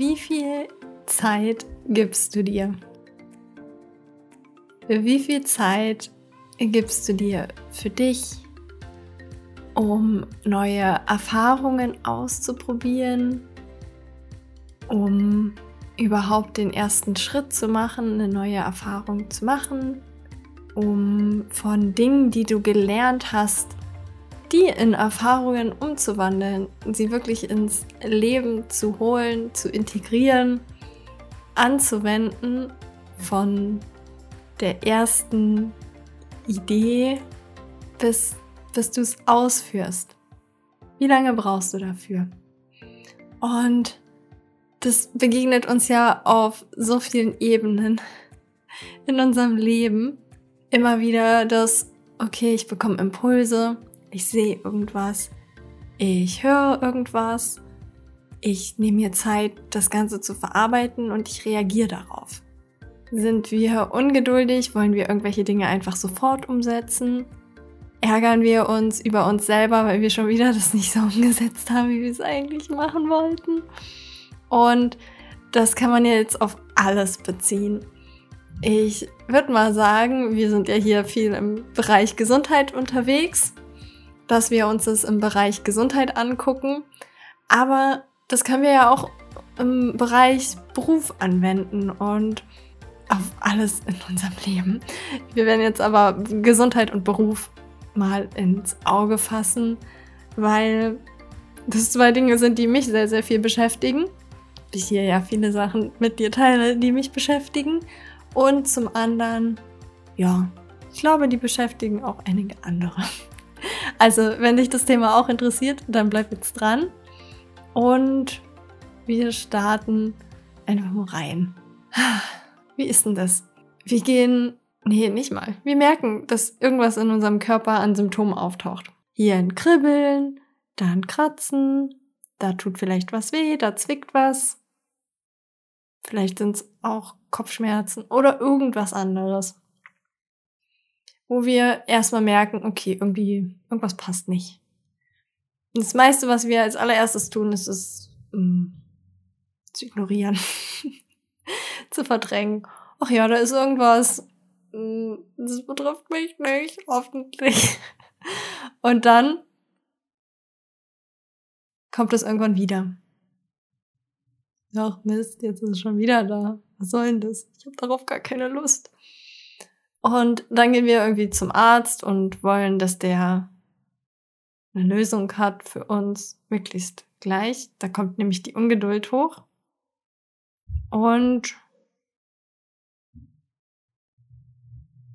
Wie viel Zeit gibst du dir? Wie viel Zeit gibst du dir für dich, um neue Erfahrungen auszuprobieren, um überhaupt den ersten Schritt zu machen, eine neue Erfahrung zu machen, um von Dingen, die du gelernt hast, die in Erfahrungen umzuwandeln, sie wirklich ins Leben zu holen, zu integrieren, anzuwenden, von der ersten Idee bis, bis du es ausführst. Wie lange brauchst du dafür? Und das begegnet uns ja auf so vielen Ebenen in unserem Leben. Immer wieder das, okay, ich bekomme Impulse, ich sehe irgendwas, ich höre irgendwas, ich nehme mir Zeit, das Ganze zu verarbeiten und ich reagiere darauf. Sind wir ungeduldig? Wollen wir irgendwelche Dinge einfach sofort umsetzen? Ärgern wir uns über uns selber, weil wir schon wieder das nicht so umgesetzt haben, wie wir es eigentlich machen wollten? Und das kann man jetzt auf alles beziehen. Ich würde mal sagen, wir sind ja hier viel im Bereich Gesundheit unterwegs, dass wir uns das im Bereich Gesundheit angucken. Aber das können wir ja auch im Bereich Beruf anwenden und auf alles in unserem Leben. Wir werden jetzt aber Gesundheit und Beruf mal ins Auge fassen, weil das zwei Dinge sind, die mich sehr, sehr viel beschäftigen ich hier ja viele Sachen mit dir teile, die mich beschäftigen. Und zum anderen, ja, ich glaube, die beschäftigen auch einige andere. Also, wenn dich das Thema auch interessiert, dann bleib jetzt dran. Und wir starten einfach mal rein. Wie ist denn das? Wir gehen, nee, nicht mal. Wir merken, dass irgendwas in unserem Körper an Symptomen auftaucht. Hier ein Kribbeln, da ein Kratzen, da tut vielleicht was weh, da zwickt was. Vielleicht sind es auch Kopfschmerzen oder irgendwas anderes. Wo wir erstmal merken, okay, irgendwie, irgendwas passt nicht. Und das meiste, was wir als allererstes tun, ist es ähm, zu ignorieren, zu verdrängen. Ach ja, da ist irgendwas. Mm, das betrifft mich nicht, hoffentlich. Und dann kommt es irgendwann wieder. Ach Mist, jetzt ist es schon wieder da. Was soll denn das? Ich habe darauf gar keine Lust. Und dann gehen wir irgendwie zum Arzt und wollen, dass der eine Lösung hat für uns möglichst gleich. Da kommt nämlich die Ungeduld hoch. Und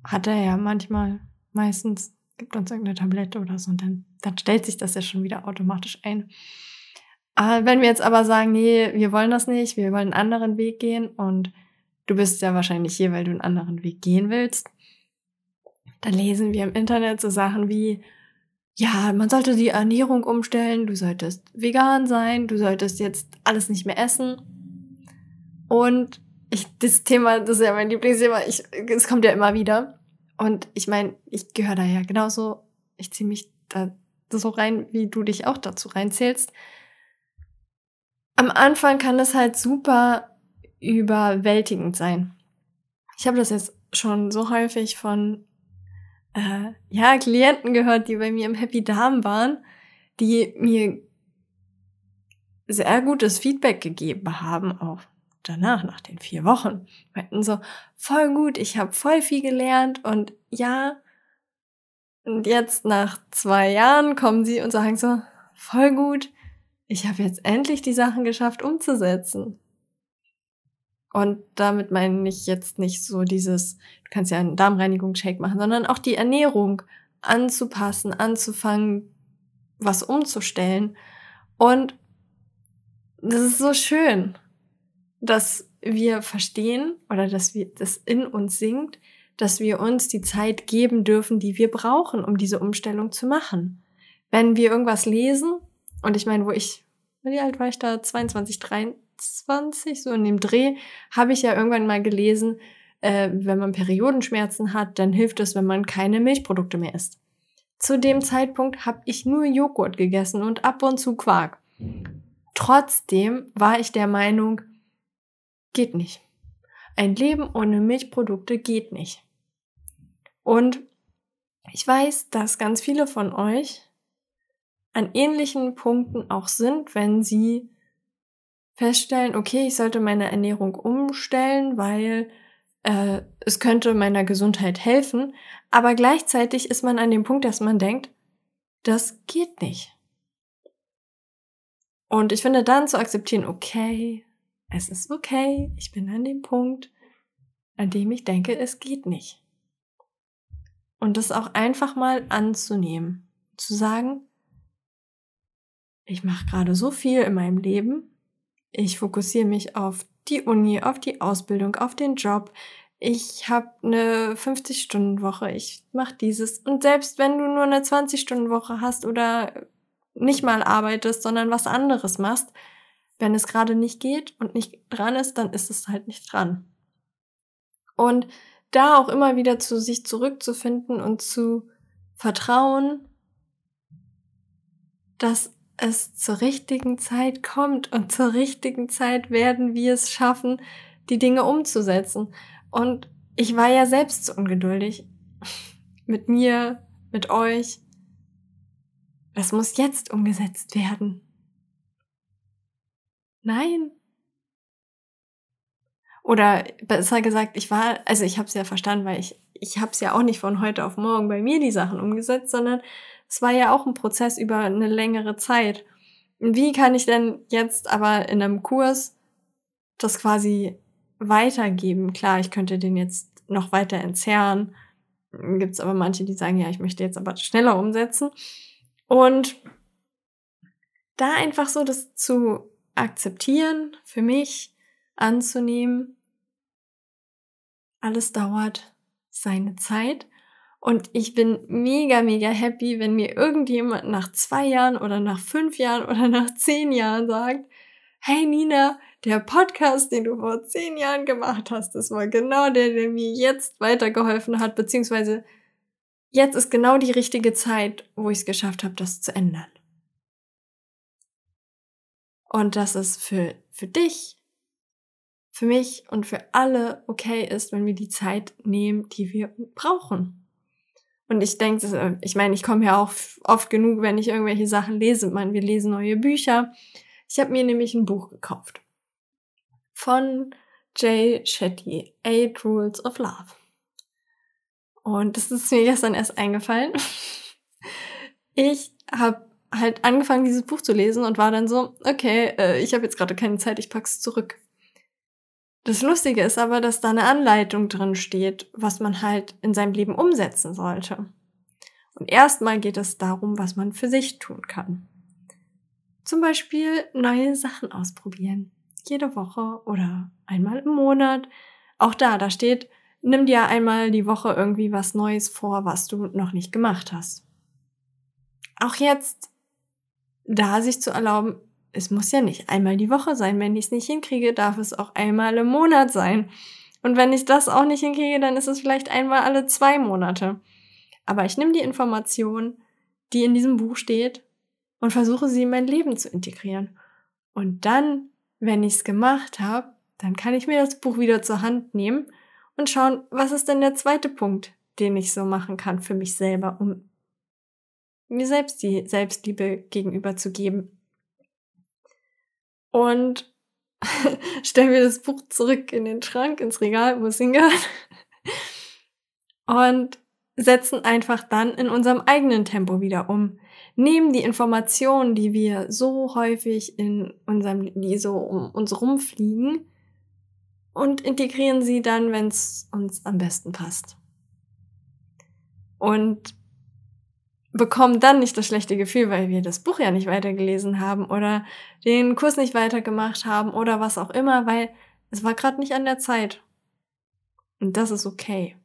hat er ja manchmal, meistens gibt uns irgendeine Tablette oder so und dann, dann stellt sich das ja schon wieder automatisch ein. Ah, wenn wir jetzt aber sagen, nee, wir wollen das nicht, wir wollen einen anderen Weg gehen und du bist ja wahrscheinlich hier, weil du einen anderen Weg gehen willst, dann lesen wir im Internet so Sachen wie, ja, man sollte die Ernährung umstellen, du solltest vegan sein, du solltest jetzt alles nicht mehr essen. Und ich, das Thema, das ist ja mein Lieblingsthema, ich, es kommt ja immer wieder. Und ich meine, ich gehöre da ja genauso, ich ziehe mich da so rein, wie du dich auch dazu reinzählst am Anfang kann es halt super überwältigend sein. Ich habe das jetzt schon so häufig von äh, ja, Klienten gehört, die bei mir im Happy Darm waren, die mir sehr gutes Feedback gegeben haben, auch danach, nach den vier Wochen. Meinten so, voll gut, ich habe voll viel gelernt und ja, und jetzt nach zwei Jahren kommen sie und sagen so, voll gut, ich habe jetzt endlich die Sachen geschafft umzusetzen. Und damit meine ich jetzt nicht so dieses, du kannst ja einen Darmreinigungsshake machen, sondern auch die Ernährung anzupassen, anzufangen, was umzustellen. Und das ist so schön, dass wir verstehen oder dass wir das in uns singt, dass wir uns die Zeit geben dürfen, die wir brauchen, um diese Umstellung zu machen. Wenn wir irgendwas lesen, und ich meine, wo ich, wie alt war ich da? 22, 23, so in dem Dreh, habe ich ja irgendwann mal gelesen, äh, wenn man Periodenschmerzen hat, dann hilft es, wenn man keine Milchprodukte mehr isst. Zu dem Zeitpunkt habe ich nur Joghurt gegessen und ab und zu Quark. Trotzdem war ich der Meinung, geht nicht. Ein Leben ohne Milchprodukte geht nicht. Und ich weiß, dass ganz viele von euch an ähnlichen Punkten auch sind, wenn sie feststellen, okay, ich sollte meine Ernährung umstellen, weil äh, es könnte meiner Gesundheit helfen, aber gleichzeitig ist man an dem Punkt, dass man denkt, das geht nicht. Und ich finde dann zu akzeptieren, okay, es ist okay, ich bin an dem Punkt, an dem ich denke, es geht nicht. Und das auch einfach mal anzunehmen, zu sagen, ich mache gerade so viel in meinem Leben. Ich fokussiere mich auf die Uni, auf die Ausbildung, auf den Job. Ich habe eine 50-Stunden-Woche, ich mache dieses. Und selbst wenn du nur eine 20-Stunden-Woche hast oder nicht mal arbeitest, sondern was anderes machst, wenn es gerade nicht geht und nicht dran ist, dann ist es halt nicht dran. Und da auch immer wieder zu sich zurückzufinden und zu vertrauen, dass es zur richtigen Zeit kommt und zur richtigen Zeit werden wir es schaffen, die Dinge umzusetzen. Und ich war ja selbst so ungeduldig. Mit mir, mit euch. Das muss jetzt umgesetzt werden. Nein. Oder besser gesagt, ich war, also ich habe es ja verstanden, weil ich, ich habe es ja auch nicht von heute auf morgen bei mir die Sachen umgesetzt, sondern es war ja auch ein Prozess über eine längere Zeit. Wie kann ich denn jetzt aber in einem Kurs das quasi weitergeben? Klar, ich könnte den jetzt noch weiter entzerren. Gibt es aber manche, die sagen, ja, ich möchte jetzt aber schneller umsetzen. Und da einfach so das zu akzeptieren, für mich anzunehmen, alles dauert seine Zeit und ich bin mega, mega happy, wenn mir irgendjemand nach zwei Jahren oder nach fünf Jahren oder nach zehn Jahren sagt, hey Nina, der Podcast, den du vor zehn Jahren gemacht hast, das war genau der, der mir jetzt weitergeholfen hat, beziehungsweise jetzt ist genau die richtige Zeit, wo ich es geschafft habe, das zu ändern. Und dass es für, für dich, für mich und für alle okay ist, wenn wir die Zeit nehmen, die wir brauchen. Und ich denke, äh, ich meine, ich komme ja auch oft genug, wenn ich irgendwelche Sachen lese. Meine, wir lesen neue Bücher. Ich habe mir nämlich ein Buch gekauft von Jay Shetty, Eight Rules of Love. Und das ist mir gestern erst eingefallen. Ich habe halt angefangen, dieses Buch zu lesen und war dann so, okay, äh, ich habe jetzt gerade keine Zeit, ich pack's zurück. Das Lustige ist aber, dass da eine Anleitung drin steht, was man halt in seinem Leben umsetzen sollte. Und erstmal geht es darum, was man für sich tun kann. Zum Beispiel neue Sachen ausprobieren. Jede Woche oder einmal im Monat. Auch da, da steht, nimm dir einmal die Woche irgendwie was Neues vor, was du noch nicht gemacht hast. Auch jetzt, da sich zu erlauben, es muss ja nicht einmal die Woche sein. Wenn ich es nicht hinkriege, darf es auch einmal im Monat sein. Und wenn ich das auch nicht hinkriege, dann ist es vielleicht einmal alle zwei Monate. Aber ich nehme die Information, die in diesem Buch steht, und versuche sie in mein Leben zu integrieren. Und dann, wenn ich es gemacht habe, dann kann ich mir das Buch wieder zur Hand nehmen und schauen, was ist denn der zweite Punkt, den ich so machen kann für mich selber, um mir selbst die Selbstliebe gegenüber zu geben und stellen wir das Buch zurück in den Schrank, ins Regal, wo es hingehört. Und setzen einfach dann in unserem eigenen Tempo wieder um. Nehmen die Informationen, die wir so häufig in unserem, die so um uns rumfliegen, und integrieren sie dann, wenn es uns am besten passt. Und bekommen dann nicht das schlechte Gefühl, weil wir das Buch ja nicht weitergelesen haben oder den Kurs nicht weitergemacht haben oder was auch immer, weil es war gerade nicht an der Zeit. Und das ist okay.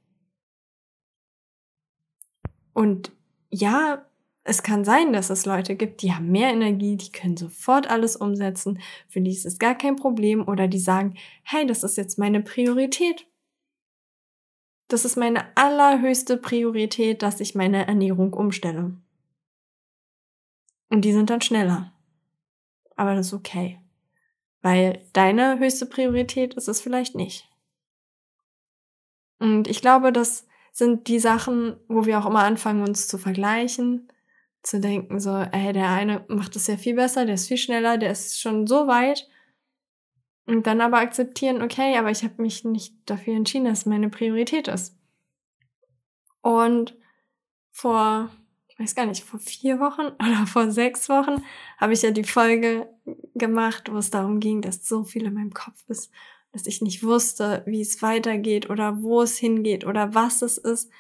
Und ja, es kann sein, dass es Leute gibt, die haben mehr Energie, die können sofort alles umsetzen, für die ist es gar kein Problem oder die sagen, hey, das ist jetzt meine Priorität. Das ist meine allerhöchste Priorität, dass ich meine Ernährung umstelle. Und die sind dann schneller. Aber das ist okay. Weil deine höchste Priorität ist es vielleicht nicht. Und ich glaube, das sind die Sachen, wo wir auch immer anfangen, uns zu vergleichen, zu denken, so, ey, der eine macht es ja viel besser, der ist viel schneller, der ist schon so weit. Und dann aber akzeptieren, okay, aber ich habe mich nicht dafür entschieden, dass meine Priorität ist. Und vor, ich weiß gar nicht, vor vier Wochen oder vor sechs Wochen habe ich ja die Folge gemacht, wo es darum ging, dass so viel in meinem Kopf ist dass ich nicht wusste, wie es weitergeht oder wo es hingeht oder was es ist.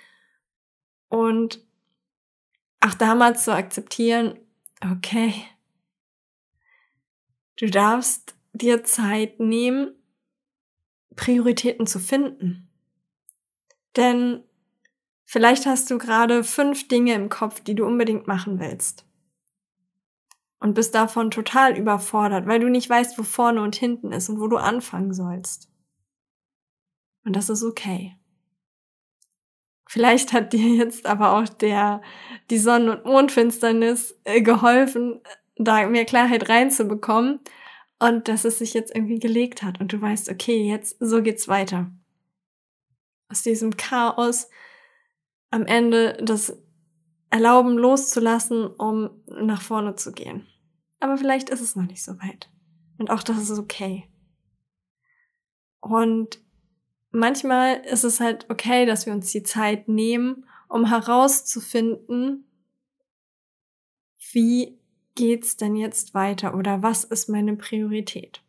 Und auch damals zu akzeptieren, okay, du darfst dir Zeit nehmen, Prioritäten zu finden. Denn vielleicht hast du gerade fünf Dinge im Kopf, die du unbedingt machen willst und bist davon total überfordert, weil du nicht weißt, wo vorne und hinten ist und wo du anfangen sollst. Und das ist okay. Vielleicht hat dir jetzt aber auch der, die Sonnen- und Mondfinsternis äh, geholfen, da mehr Klarheit reinzubekommen und dass es sich jetzt irgendwie gelegt hat und du weißt, okay, jetzt so geht's weiter. Aus diesem Chaos am Ende das Erlauben loszulassen, um nach vorne zu gehen aber vielleicht ist es noch nicht so weit. Und auch das ist okay. Und manchmal ist es halt okay, dass wir uns die Zeit nehmen, um herauszufinden, wie geht's denn jetzt weiter oder was ist meine Priorität?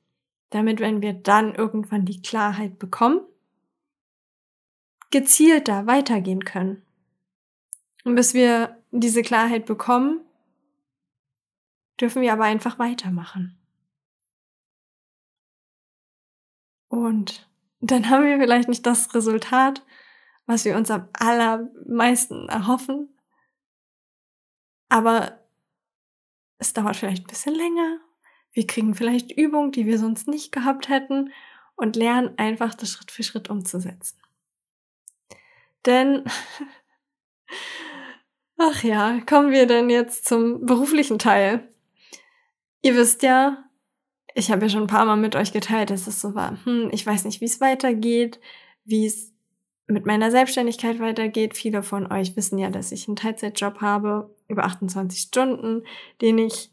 Damit, wenn wir dann irgendwann die Klarheit bekommen, gezielter weitergehen können. Und bis wir diese Klarheit bekommen, dürfen wir aber einfach weitermachen. Und dann haben wir vielleicht nicht das Resultat, was wir uns am allermeisten erhoffen, aber es dauert vielleicht ein bisschen länger. Wir kriegen vielleicht Übungen, die wir sonst nicht gehabt hätten und lernen einfach das Schritt für Schritt umzusetzen. Denn Ach ja, kommen wir denn jetzt zum beruflichen Teil. Ihr wisst ja, ich habe ja schon ein paar Mal mit euch geteilt, dass es so war, hm, ich weiß nicht, wie es weitergeht, wie es mit meiner Selbstständigkeit weitergeht. Viele von euch wissen ja, dass ich einen Teilzeitjob habe, über 28 Stunden, den ich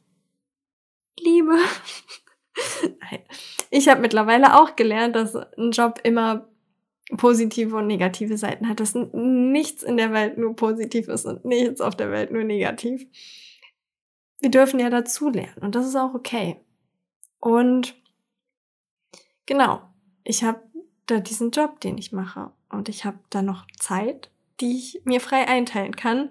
liebe. ich habe mittlerweile auch gelernt, dass ein Job immer positive und negative Seiten hat, dass nichts in der Welt nur positiv ist und nichts auf der Welt nur negativ wir dürfen ja dazulernen und das ist auch okay. Und genau, ich habe da diesen Job, den ich mache und ich habe da noch Zeit, die ich mir frei einteilen kann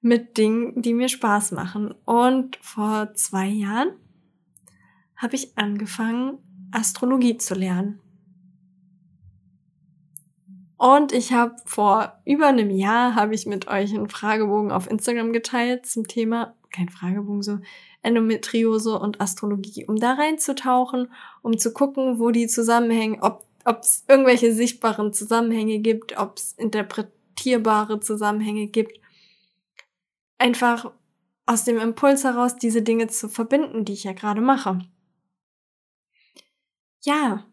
mit Dingen, die mir Spaß machen. Und vor zwei Jahren habe ich angefangen, Astrologie zu lernen. Und ich habe vor über einem Jahr habe ich mit euch einen Fragebogen auf Instagram geteilt zum Thema kein Fragebogen, so Endometriose und Astrologie, um da reinzutauchen, um zu gucken, wo die Zusammenhänge, ob es irgendwelche sichtbaren Zusammenhänge gibt, ob es interpretierbare Zusammenhänge gibt. Einfach aus dem Impuls heraus, diese Dinge zu verbinden, die ich ja gerade mache. Ja.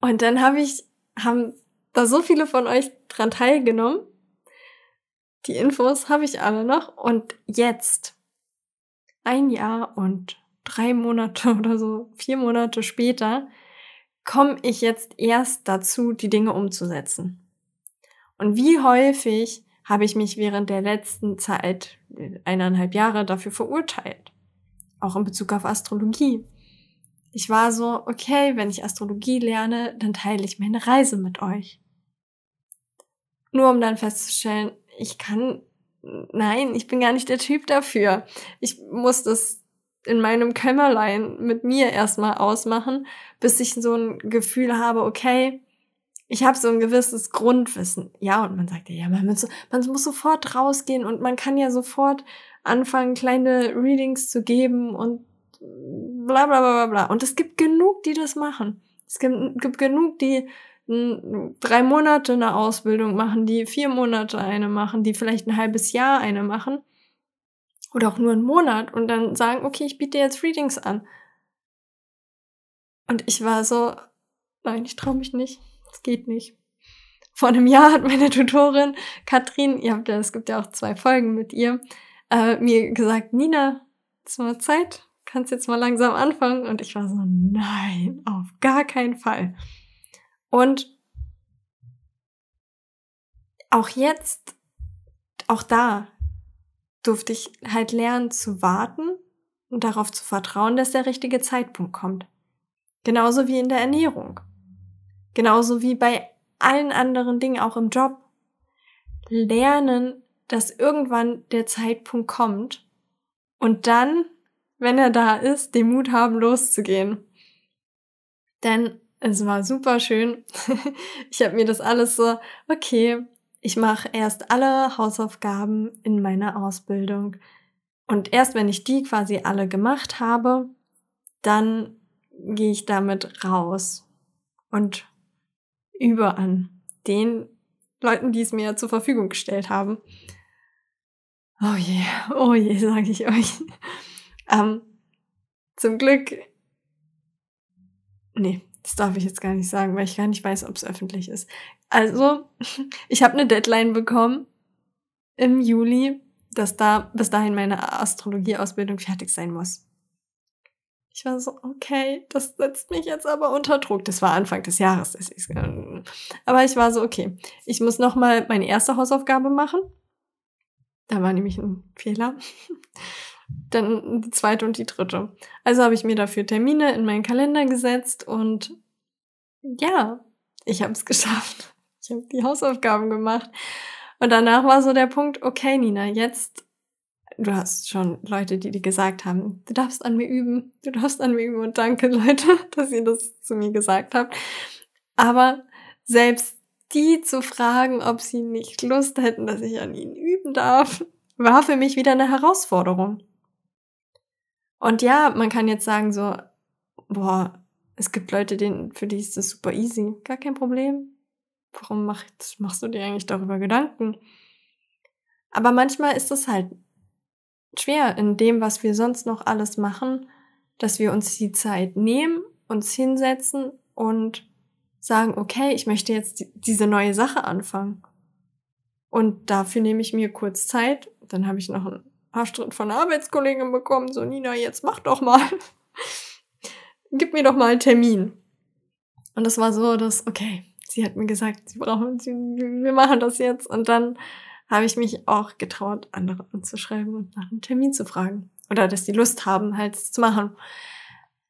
Und dann habe ich, haben da so viele von euch dran teilgenommen. Die Infos habe ich alle noch. Und jetzt ein Jahr und drei Monate oder so, vier Monate später, komme ich jetzt erst dazu, die Dinge umzusetzen. Und wie häufig habe ich mich während der letzten Zeit, eineinhalb Jahre, dafür verurteilt. Auch in Bezug auf Astrologie. Ich war so, okay, wenn ich Astrologie lerne, dann teile ich meine Reise mit euch. Nur um dann festzustellen, ich kann nein, ich bin gar nicht der Typ dafür. Ich muss das in meinem Kämmerlein mit mir erstmal ausmachen, bis ich so ein Gefühl habe, okay, ich habe so ein gewisses Grundwissen. Ja, und man sagt ja, man muss, man muss sofort rausgehen und man kann ja sofort anfangen, kleine Readings zu geben und bla bla bla bla bla. Und es gibt genug, die das machen. Es gibt, gibt genug, die drei Monate eine Ausbildung machen, die vier Monate eine machen, die vielleicht ein halbes Jahr eine machen oder auch nur einen Monat und dann sagen, okay, ich biete jetzt Readings an. Und ich war so, nein, ich traue mich nicht, es geht nicht. Vor einem Jahr hat meine Tutorin Katrin, ihr habt ja, es gibt ja auch zwei Folgen mit ihr, äh, mir gesagt, Nina, es ist mal Zeit, kannst jetzt mal langsam anfangen. Und ich war so, nein, auf gar keinen Fall. Und auch jetzt, auch da durfte ich halt lernen zu warten und darauf zu vertrauen, dass der richtige Zeitpunkt kommt. Genauso wie in der Ernährung. Genauso wie bei allen anderen Dingen, auch im Job. Lernen, dass irgendwann der Zeitpunkt kommt und dann, wenn er da ist, den Mut haben, loszugehen. Denn es war super schön. ich habe mir das alles so, okay, ich mache erst alle Hausaufgaben in meiner Ausbildung. Und erst wenn ich die quasi alle gemacht habe, dann gehe ich damit raus und über an den Leuten, die es mir zur Verfügung gestellt haben. Oh je, oh je, sage ich euch. ähm, zum Glück. Nee, das darf ich jetzt gar nicht sagen, weil ich gar nicht weiß, ob es öffentlich ist. Also, ich habe eine Deadline bekommen im Juli, dass da bis dahin meine Astrologieausbildung fertig sein muss. Ich war so, okay, das setzt mich jetzt aber unter Druck. Das war Anfang des Jahres. Aber ich war so, okay, ich muss noch mal meine erste Hausaufgabe machen da war nämlich ein Fehler. Dann die zweite und die dritte. Also habe ich mir dafür Termine in meinen Kalender gesetzt und ja, ich habe es geschafft. Ich habe die Hausaufgaben gemacht. Und danach war so der Punkt, okay, Nina, jetzt, du hast schon Leute, die dir gesagt haben, du darfst an mir üben, du darfst an mir üben und danke, Leute, dass ihr das zu mir gesagt habt. Aber selbst die zu fragen, ob sie nicht Lust hätten, dass ich an ihnen üben darf, war für mich wieder eine Herausforderung. Und ja, man kann jetzt sagen so, boah, es gibt Leute, denen, für die ist das super easy. Gar kein Problem. Warum machst, machst du dir eigentlich darüber Gedanken? Aber manchmal ist es halt schwer in dem, was wir sonst noch alles machen, dass wir uns die Zeit nehmen, uns hinsetzen und sagen, okay, ich möchte jetzt diese neue Sache anfangen. Und dafür nehme ich mir kurz Zeit. Dann habe ich noch einen Arschtritt von einer Arbeitskollegin bekommen. So, Nina, jetzt mach doch mal. Gib mir doch mal einen Termin. Und das war so, dass, okay, sie hat mir gesagt, sie brauchen, sie, wir machen das jetzt. Und dann habe ich mich auch getraut, andere anzuschreiben und nach einem Termin zu fragen. Oder dass die Lust haben, halt zu machen.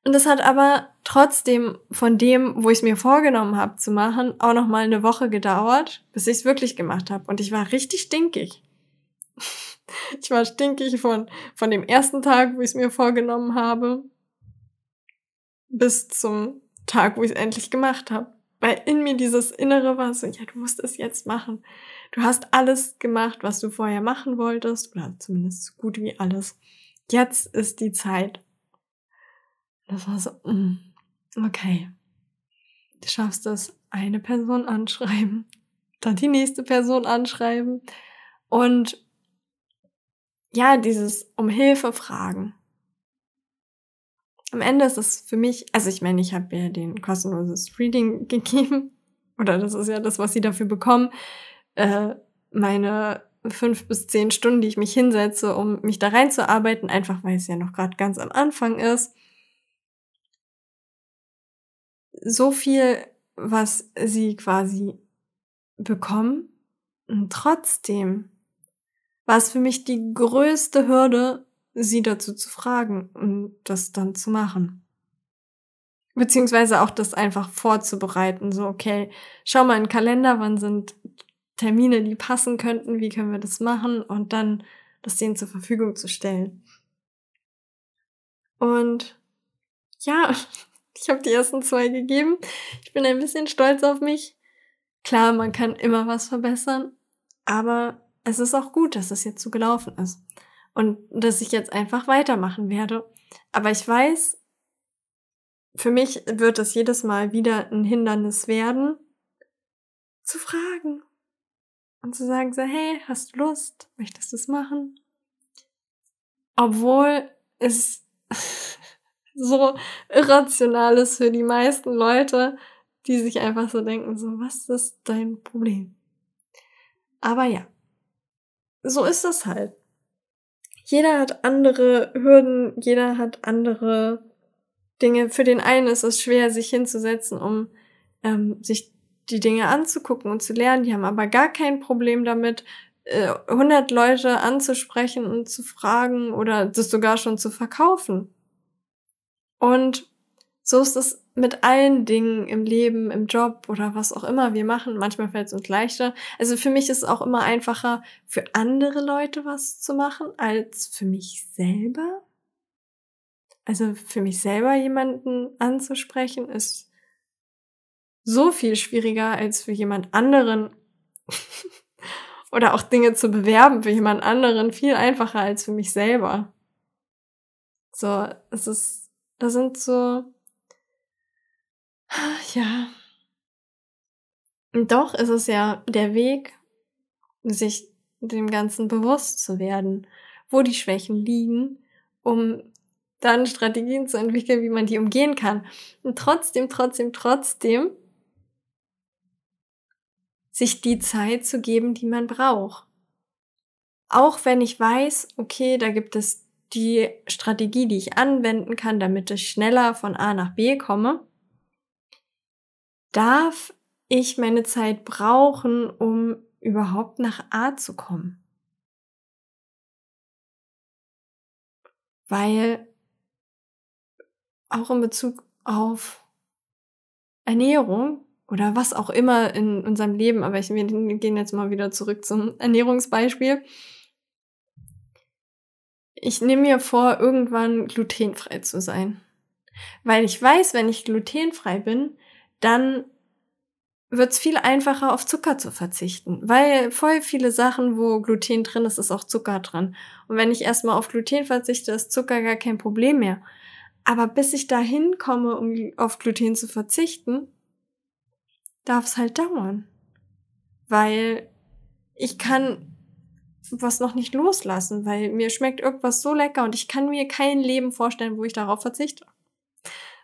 Und das hat aber trotzdem von dem, wo ich es mir vorgenommen habe zu machen, auch noch mal eine Woche gedauert, bis ich es wirklich gemacht habe. Und ich war richtig stinkig. ich war stinkig von, von dem ersten Tag, wo ich es mir vorgenommen habe, bis zum Tag, wo ich es endlich gemacht habe. Weil in mir dieses Innere war so, ja, du musst es jetzt machen. Du hast alles gemacht, was du vorher machen wolltest, oder zumindest so gut wie alles. Jetzt ist die Zeit. Das war so, mm, okay. Du schaffst es, eine Person anschreiben, dann die nächste Person anschreiben und ja, dieses um Hilfe fragen. Am Ende ist es für mich, also ich meine, ich habe ja den kostenloses Reading gegeben, oder das ist ja das, was sie dafür bekommen, äh, meine fünf bis zehn Stunden, die ich mich hinsetze, um mich da reinzuarbeiten, einfach weil es ja noch gerade ganz am Anfang ist. So viel, was sie quasi bekommen. Und trotzdem war es für mich die größte Hürde, sie dazu zu fragen und das dann zu machen. Beziehungsweise auch das einfach vorzubereiten. So, okay, schau mal in den Kalender, wann sind Termine, die passen könnten, wie können wir das machen und dann das denen zur Verfügung zu stellen. Und ja, Ich habe die ersten zwei gegeben. Ich bin ein bisschen stolz auf mich. Klar, man kann immer was verbessern, aber es ist auch gut, dass es jetzt so gelaufen ist und dass ich jetzt einfach weitermachen werde. Aber ich weiß, für mich wird es jedes Mal wieder ein Hindernis werden, zu fragen und zu sagen so, hey, hast du Lust? Möchtest du es machen? Obwohl es so irrational ist für die meisten Leute, die sich einfach so denken, so, was ist dein Problem? Aber ja, so ist das halt. Jeder hat andere Hürden, jeder hat andere Dinge. Für den einen ist es schwer, sich hinzusetzen, um ähm, sich die Dinge anzugucken und zu lernen. Die haben aber gar kein Problem damit, äh, 100 Leute anzusprechen und zu fragen oder das sogar schon zu verkaufen. Und so ist es mit allen Dingen im Leben, im Job oder was auch immer wir machen. Manchmal fällt es uns leichter. Also für mich ist es auch immer einfacher, für andere Leute was zu machen, als für mich selber. Also für mich selber jemanden anzusprechen, ist so viel schwieriger als für jemand anderen. oder auch Dinge zu bewerben für jemand anderen viel einfacher als für mich selber. So, es ist, das sind so, ja. Doch ist es ja der Weg, sich dem Ganzen bewusst zu werden, wo die Schwächen liegen, um dann Strategien zu entwickeln, wie man die umgehen kann. Und trotzdem, trotzdem, trotzdem sich die Zeit zu geben, die man braucht. Auch wenn ich weiß, okay, da gibt es die Strategie, die ich anwenden kann, damit ich schneller von A nach B komme, darf ich meine Zeit brauchen, um überhaupt nach A zu kommen. Weil auch in Bezug auf Ernährung oder was auch immer in unserem Leben, aber ich, wir gehen jetzt mal wieder zurück zum Ernährungsbeispiel. Ich nehme mir vor, irgendwann glutenfrei zu sein. Weil ich weiß, wenn ich glutenfrei bin, dann wird es viel einfacher, auf Zucker zu verzichten. Weil voll viele Sachen, wo Gluten drin ist, ist auch Zucker drin. Und wenn ich erstmal auf Gluten verzichte, ist Zucker gar kein Problem mehr. Aber bis ich dahin komme, um auf Gluten zu verzichten, darf es halt dauern. Weil ich kann was noch nicht loslassen, weil mir schmeckt irgendwas so lecker und ich kann mir kein Leben vorstellen, wo ich darauf verzichte.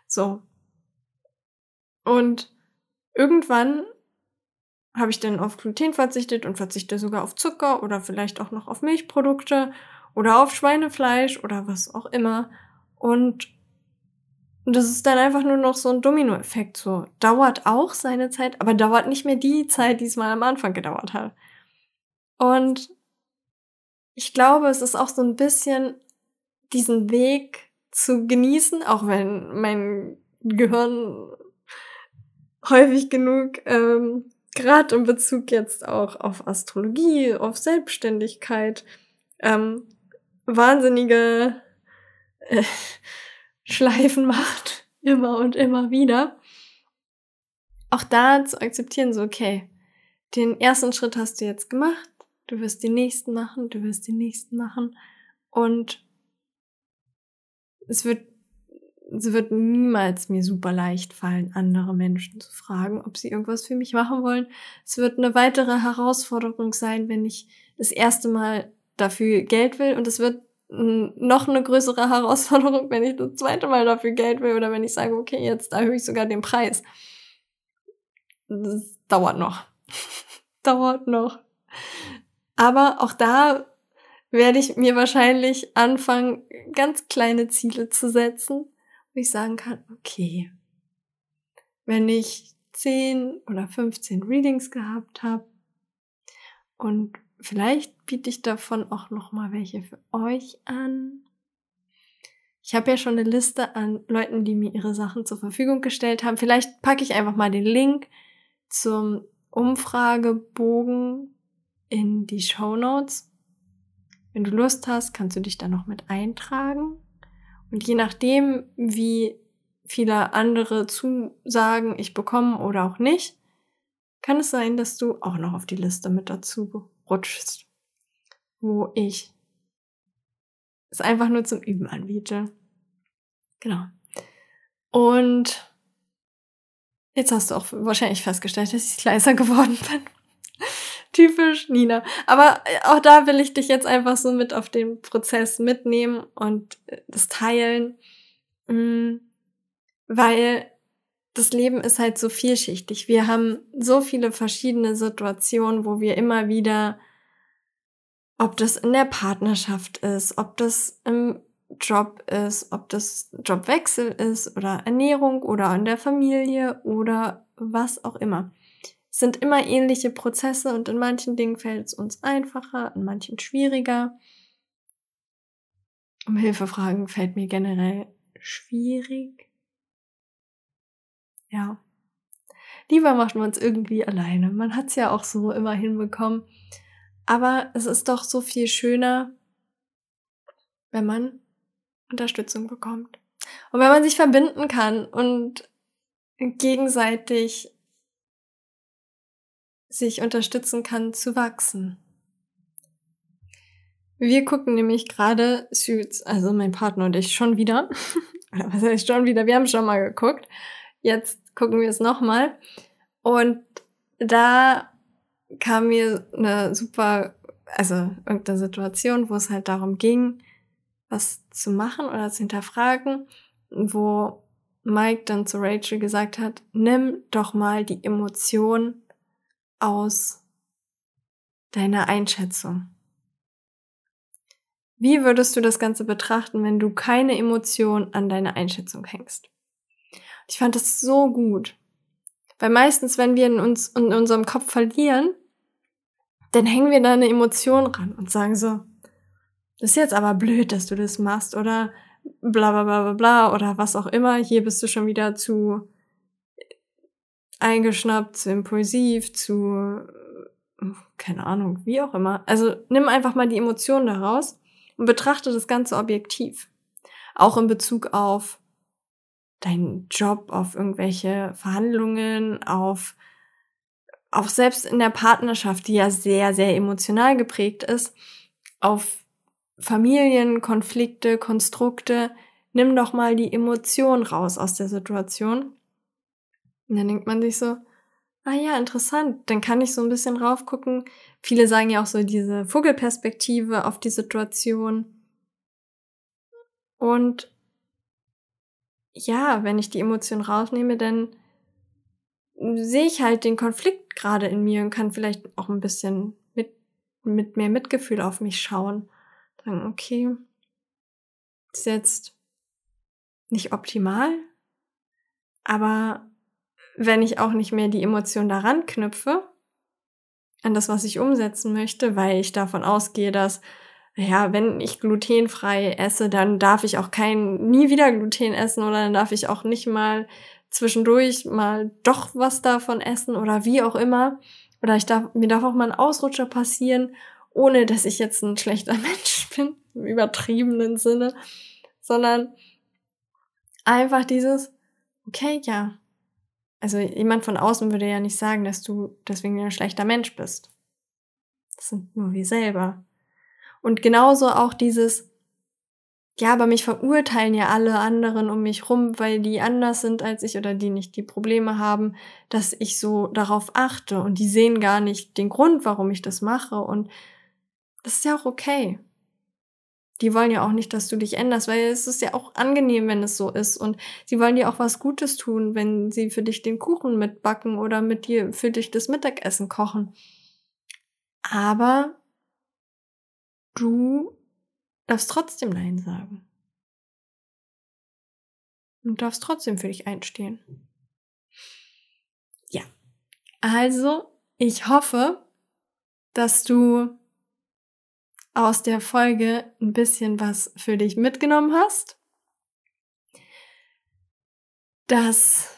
So. Und irgendwann habe ich dann auf Gluten verzichtet und verzichte sogar auf Zucker oder vielleicht auch noch auf Milchprodukte oder auf Schweinefleisch oder was auch immer. Und das ist dann einfach nur noch so ein Dominoeffekt. So dauert auch seine Zeit, aber dauert nicht mehr die Zeit, die es mal am Anfang gedauert hat. Und ich glaube, es ist auch so ein bisschen diesen Weg zu genießen, auch wenn mein Gehirn häufig genug, ähm, gerade in Bezug jetzt auch auf Astrologie, auf Selbstständigkeit, ähm, wahnsinnige äh, Schleifen macht, immer und immer wieder. Auch da zu akzeptieren, so, okay, den ersten Schritt hast du jetzt gemacht, du wirst den nächsten machen, du wirst den nächsten machen und es wird es wird niemals mir super leicht fallen, andere Menschen zu fragen, ob sie irgendwas für mich machen wollen. Es wird eine weitere Herausforderung sein, wenn ich das erste Mal dafür Geld will und es wird noch eine größere Herausforderung, wenn ich das zweite Mal dafür Geld will oder wenn ich sage, okay, jetzt erhöhe ich sogar den Preis. Das dauert noch. dauert noch. Aber auch da werde ich mir wahrscheinlich anfangen, ganz kleine Ziele zu setzen wo ich sagen kann, okay, wenn ich 10 oder 15 Readings gehabt habe und vielleicht biete ich davon auch noch mal welche für euch an. Ich habe ja schon eine Liste an Leuten, die mir ihre Sachen zur Verfügung gestellt haben. Vielleicht packe ich einfach mal den Link zum Umfragebogen in die Show Notes. Wenn du Lust hast, kannst du dich da noch mit eintragen. Und je nachdem, wie viele andere Zusagen ich bekomme oder auch nicht, kann es sein, dass du auch noch auf die Liste mit dazu rutschst, wo ich es einfach nur zum Üben anbiete. Genau. Und Jetzt hast du auch wahrscheinlich festgestellt, dass ich leiser geworden bin. Typisch Nina. Aber äh, auch da will ich dich jetzt einfach so mit auf den Prozess mitnehmen und äh, das teilen, mm, weil das Leben ist halt so vielschichtig. Wir haben so viele verschiedene Situationen, wo wir immer wieder, ob das in der Partnerschaft ist, ob das im Job ist, ob das Jobwechsel ist oder Ernährung oder in der Familie oder was auch immer. Sind immer ähnliche Prozesse und in manchen Dingen fällt es uns einfacher, in manchen schwieriger. Um Hilfe fragen fällt mir generell schwierig. Ja. Lieber macht man es irgendwie alleine. Man hat es ja auch so immer hinbekommen. Aber es ist doch so viel schöner, wenn man Unterstützung bekommt. Und wenn man sich verbinden kann und gegenseitig sich unterstützen kann zu wachsen. Wir gucken nämlich gerade Suits, also mein Partner und ich schon wieder. Oder was heißt schon wieder? Wir haben schon mal geguckt. Jetzt gucken wir es nochmal. Und da kam mir eine super, also irgendeine Situation, wo es halt darum ging, was zu machen oder zu hinterfragen, wo Mike dann zu Rachel gesagt hat, nimm doch mal die Emotion aus deiner Einschätzung. Wie würdest du das Ganze betrachten, wenn du keine Emotion an deine Einschätzung hängst? Ich fand das so gut. Weil meistens, wenn wir in uns in unserem Kopf verlieren, dann hängen wir da eine Emotion ran und sagen so, das ist jetzt aber blöd, dass du das machst oder bla bla bla bla bla oder was auch immer. Hier bist du schon wieder zu eingeschnappt, zu impulsiv, zu keine Ahnung, wie auch immer. Also nimm einfach mal die Emotionen daraus und betrachte das Ganze objektiv. Auch in Bezug auf deinen Job, auf irgendwelche Verhandlungen, auf auch selbst in der Partnerschaft, die ja sehr, sehr emotional geprägt ist, auf Familienkonflikte, Konstrukte, nimm doch mal die Emotion raus aus der Situation. Und dann denkt man sich so, ah ja, interessant, dann kann ich so ein bisschen raufgucken. Viele sagen ja auch so diese Vogelperspektive auf die Situation. Und ja, wenn ich die Emotion rausnehme, dann sehe ich halt den Konflikt gerade in mir und kann vielleicht auch ein bisschen mit, mit mehr Mitgefühl auf mich schauen sagen, okay, ist jetzt nicht optimal, aber wenn ich auch nicht mehr die Emotion daran knüpfe, an das, was ich umsetzen möchte, weil ich davon ausgehe, dass, ja, wenn ich glutenfrei esse, dann darf ich auch kein, nie wieder Gluten essen oder dann darf ich auch nicht mal zwischendurch mal doch was davon essen oder wie auch immer. Oder ich darf, mir darf auch mal ein Ausrutscher passieren ohne dass ich jetzt ein schlechter Mensch bin, im übertriebenen Sinne, sondern einfach dieses, okay, ja. Also jemand von außen würde ja nicht sagen, dass du deswegen ein schlechter Mensch bist. Das sind nur wir selber. Und genauso auch dieses, ja, aber mich verurteilen ja alle anderen um mich rum, weil die anders sind als ich oder die nicht die Probleme haben, dass ich so darauf achte und die sehen gar nicht den Grund, warum ich das mache und das ist ja auch okay. Die wollen ja auch nicht, dass du dich änderst, weil es ist ja auch angenehm, wenn es so ist. Und sie wollen dir auch was Gutes tun, wenn sie für dich den Kuchen mitbacken oder mit dir für dich das Mittagessen kochen. Aber du darfst trotzdem Nein sagen. Und darfst trotzdem für dich einstehen. Ja. Also, ich hoffe, dass du aus der Folge ein bisschen was für dich mitgenommen hast. Dass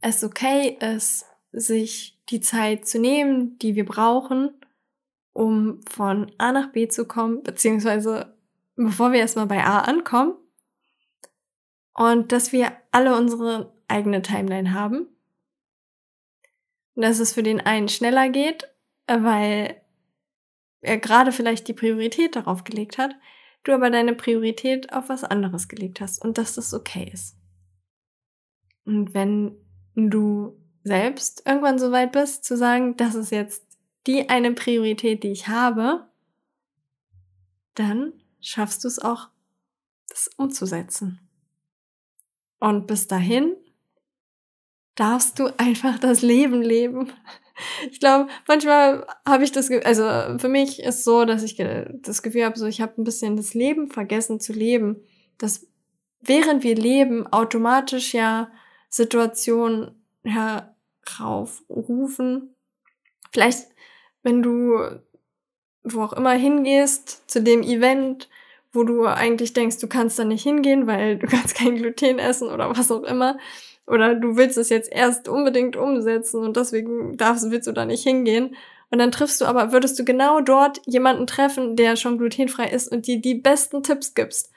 es okay ist, sich die Zeit zu nehmen, die wir brauchen, um von A nach B zu kommen, beziehungsweise bevor wir erstmal bei A ankommen. Und dass wir alle unsere eigene Timeline haben. Und dass es für den einen schneller geht, weil er gerade vielleicht die Priorität darauf gelegt hat, du aber deine Priorität auf was anderes gelegt hast und dass das okay ist. Und wenn du selbst irgendwann so weit bist, zu sagen, das ist jetzt die eine Priorität, die ich habe, dann schaffst du es auch, das umzusetzen. Und bis dahin darfst du einfach das Leben leben. Ich glaube, manchmal habe ich das, also für mich ist so, dass ich das Gefühl habe, so ich habe ein bisschen das Leben vergessen zu leben, dass während wir leben automatisch ja Situationen heraufrufen. Vielleicht, wenn du wo auch immer hingehst zu dem Event, wo du eigentlich denkst, du kannst da nicht hingehen, weil du kannst kein Gluten essen oder was auch immer. Oder du willst es jetzt erst unbedingt umsetzen und deswegen darfst, willst du da nicht hingehen. Und dann triffst du aber, würdest du genau dort jemanden treffen, der schon glutenfrei ist und dir die besten Tipps gibst,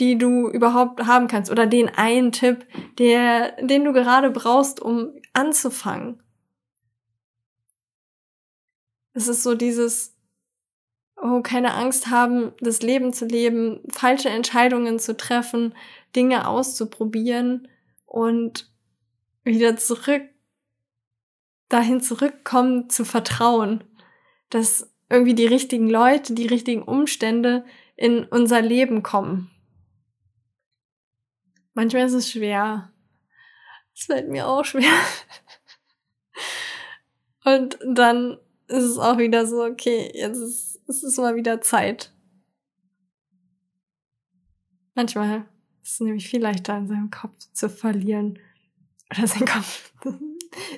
die du überhaupt haben kannst. Oder den einen Tipp, der, den du gerade brauchst, um anzufangen. Es ist so dieses, oh, keine Angst haben, das Leben zu leben, falsche Entscheidungen zu treffen, Dinge auszuprobieren und wieder zurück, dahin zurückkommen, zu vertrauen, dass irgendwie die richtigen Leute, die richtigen Umstände in unser Leben kommen. Manchmal ist es schwer. Es fällt mir auch schwer. Und dann ist es auch wieder so, okay, jetzt ist es mal wieder Zeit. Manchmal ist es nämlich viel leichter, in seinem Kopf zu verlieren. Oder sein Kopf,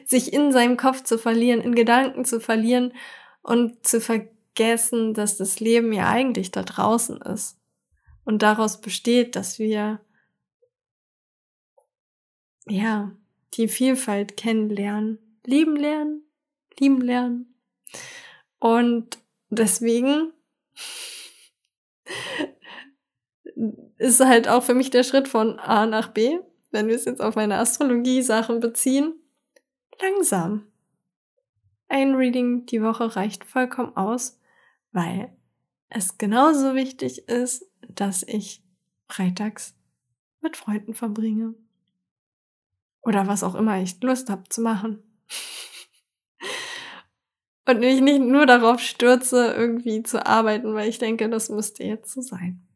sich in seinem Kopf zu verlieren, in Gedanken zu verlieren und zu vergessen, dass das Leben ja eigentlich da draußen ist. Und daraus besteht, dass wir, ja, die Vielfalt kennenlernen, lieben lernen, lieben lernen. Und deswegen ist halt auch für mich der Schritt von A nach B, wenn wir es jetzt auf meine Astrologie-Sachen beziehen, langsam. Ein Reading die Woche reicht vollkommen aus, weil es genauso wichtig ist, dass ich freitags mit Freunden verbringe. Oder was auch immer ich Lust habe zu machen und mich nicht nur darauf stürze, irgendwie zu arbeiten, weil ich denke, das müsste jetzt so sein.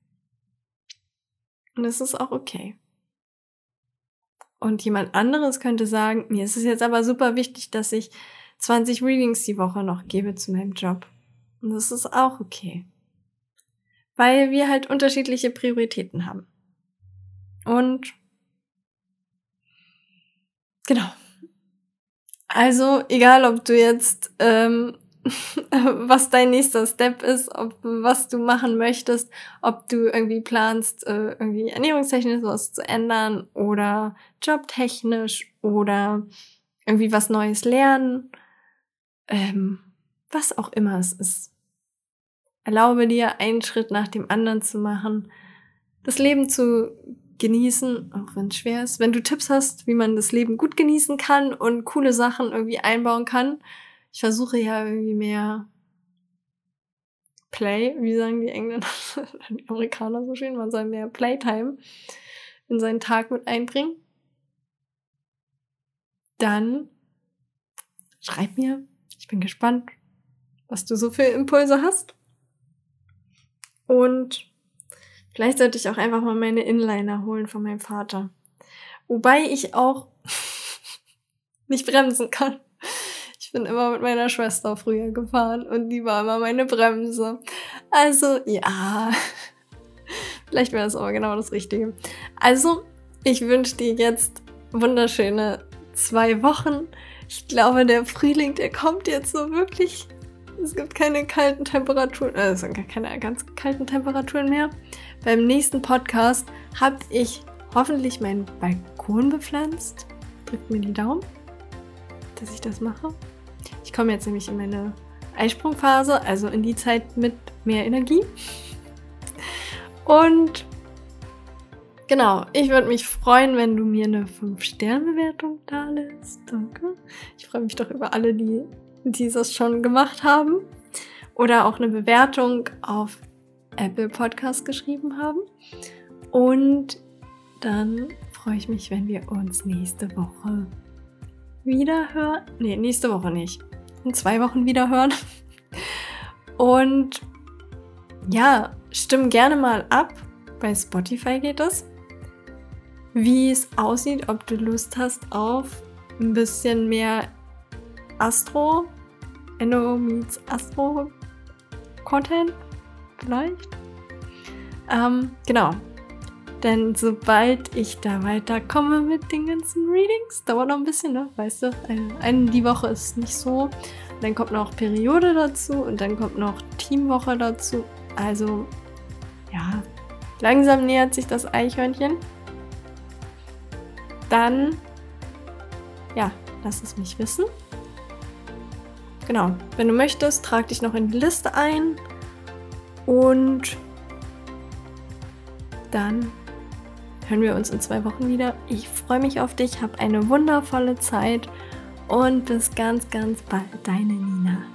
Und es ist auch okay. Und jemand anderes könnte sagen, mir ist es jetzt aber super wichtig, dass ich 20 Readings die Woche noch gebe zu meinem Job. Und das ist auch okay. Weil wir halt unterschiedliche Prioritäten haben. Und genau, also, egal ob du jetzt, ähm, was dein nächster Step ist, ob was du machen möchtest, ob du irgendwie planst, äh, irgendwie ernährungstechnisch was zu ändern oder jobtechnisch oder irgendwie was Neues lernen, ähm, was auch immer es ist. Erlaube dir, einen Schritt nach dem anderen zu machen, das Leben zu genießen, auch wenn es schwer ist. Wenn du Tipps hast, wie man das Leben gut genießen kann und coole Sachen irgendwie einbauen kann. Ich versuche ja irgendwie mehr Play, wie sagen die Engländer, die Amerikaner so schön, man soll mehr Playtime in seinen Tag mit einbringen. Dann schreib mir. Ich bin gespannt, was du so für Impulse hast. Und Vielleicht sollte ich auch einfach mal meine Inliner holen von meinem Vater. Wobei ich auch nicht bremsen kann. Bin immer mit meiner Schwester früher gefahren und die war immer meine Bremse. Also ja, vielleicht wäre das aber genau das Richtige. Also, ich wünsche dir jetzt wunderschöne zwei Wochen. Ich glaube, der Frühling, der kommt jetzt so wirklich. Es gibt keine kalten Temperaturen, also keine ganz kalten Temperaturen mehr. Beim nächsten Podcast habe ich hoffentlich meinen Balkon bepflanzt. Drückt mir die Daumen, dass ich das mache. Komme jetzt nämlich in meine Eisprungphase, also in die Zeit mit mehr Energie. Und genau, ich würde mich freuen, wenn du mir eine 5-Sterne-Bewertung da lässt. Danke. Ich freue mich doch über alle, die dieses schon gemacht haben. Oder auch eine Bewertung auf Apple Podcast geschrieben haben. Und dann freue ich mich, wenn wir uns nächste Woche wieder hören. Nee, nächste Woche nicht. In zwei Wochen wieder hören. Und ja, stimm gerne mal ab. Bei Spotify geht es. Wie es aussieht, ob du Lust hast auf ein bisschen mehr Astro, Enno meets Astro Content vielleicht. Ähm, genau. Denn sobald ich da weiterkomme mit den ganzen Readings, dauert noch ein bisschen, ne? Weißt du, eine, eine die Woche ist nicht so. Dann kommt noch Periode dazu und dann kommt noch Teamwoche dazu. Also, ja, langsam nähert sich das Eichhörnchen. Dann, ja, lass es mich wissen. Genau, wenn du möchtest, trag dich noch in die Liste ein und dann hören wir uns in zwei Wochen wieder. Ich freue mich auf dich, hab eine wundervolle Zeit und bis ganz, ganz bald. Deine Nina.